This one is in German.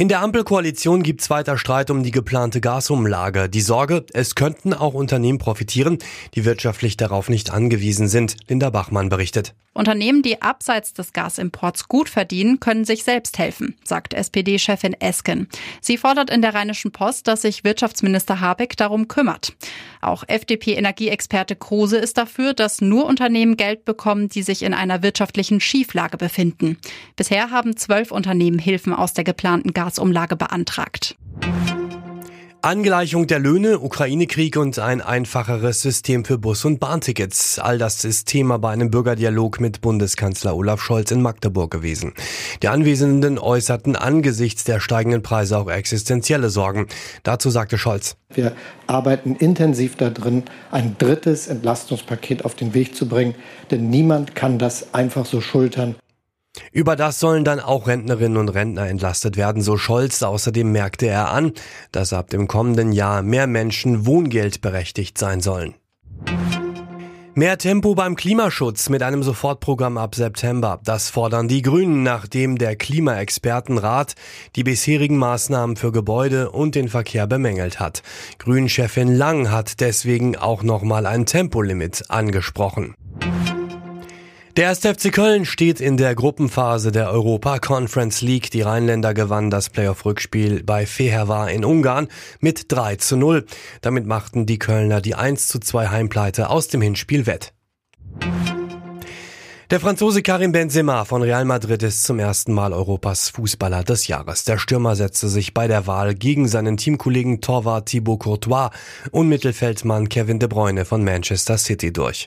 In der Ampelkoalition gibt es weiter Streit um die geplante Gasumlage. Die Sorge, es könnten auch Unternehmen profitieren, die wirtschaftlich darauf nicht angewiesen sind. Linda Bachmann berichtet. Unternehmen, die abseits des Gasimports gut verdienen, können sich selbst helfen, sagt SPD-Chefin Esken. Sie fordert in der Rheinischen Post, dass sich Wirtschaftsminister Habeck darum kümmert. Auch FDP-Energieexperte Kruse ist dafür, dass nur Unternehmen Geld bekommen, die sich in einer wirtschaftlichen Schieflage befinden. Bisher haben zwölf Unternehmen Hilfen aus der geplanten Gasumlage beantragt. Angleichung der Löhne, Ukraine-Krieg und ein einfacheres System für Bus- und Bahntickets. All das ist Thema bei einem Bürgerdialog mit Bundeskanzler Olaf Scholz in Magdeburg gewesen. Die Anwesenden äußerten angesichts der steigenden Preise auch existenzielle Sorgen. Dazu sagte Scholz. Wir arbeiten intensiv darin, ein drittes Entlastungspaket auf den Weg zu bringen, denn niemand kann das einfach so schultern. Über das sollen dann auch Rentnerinnen und Rentner entlastet werden, so Scholz. Außerdem merkte er an, dass ab dem kommenden Jahr mehr Menschen wohngeldberechtigt sein sollen. Mehr Tempo beim Klimaschutz mit einem Sofortprogramm ab September. Das fordern die Grünen, nachdem der Klimaexpertenrat die bisherigen Maßnahmen für Gebäude und den Verkehr bemängelt hat. Grünchefin Lang hat deswegen auch nochmal ein Tempolimit angesprochen. Der 1. FC Köln steht in der Gruppenphase der Europa Conference League. Die Rheinländer gewannen das Playoff-Rückspiel bei Fehervar in Ungarn mit 3 zu 0. Damit machten die Kölner die 1 zu 2 Heimpleite aus dem Hinspiel wett. Der Franzose Karim Benzema von Real Madrid ist zum ersten Mal Europas Fußballer des Jahres. Der Stürmer setzte sich bei der Wahl gegen seinen Teamkollegen Torwart Thibaut Courtois und Mittelfeldmann Kevin De Bruyne von Manchester City durch.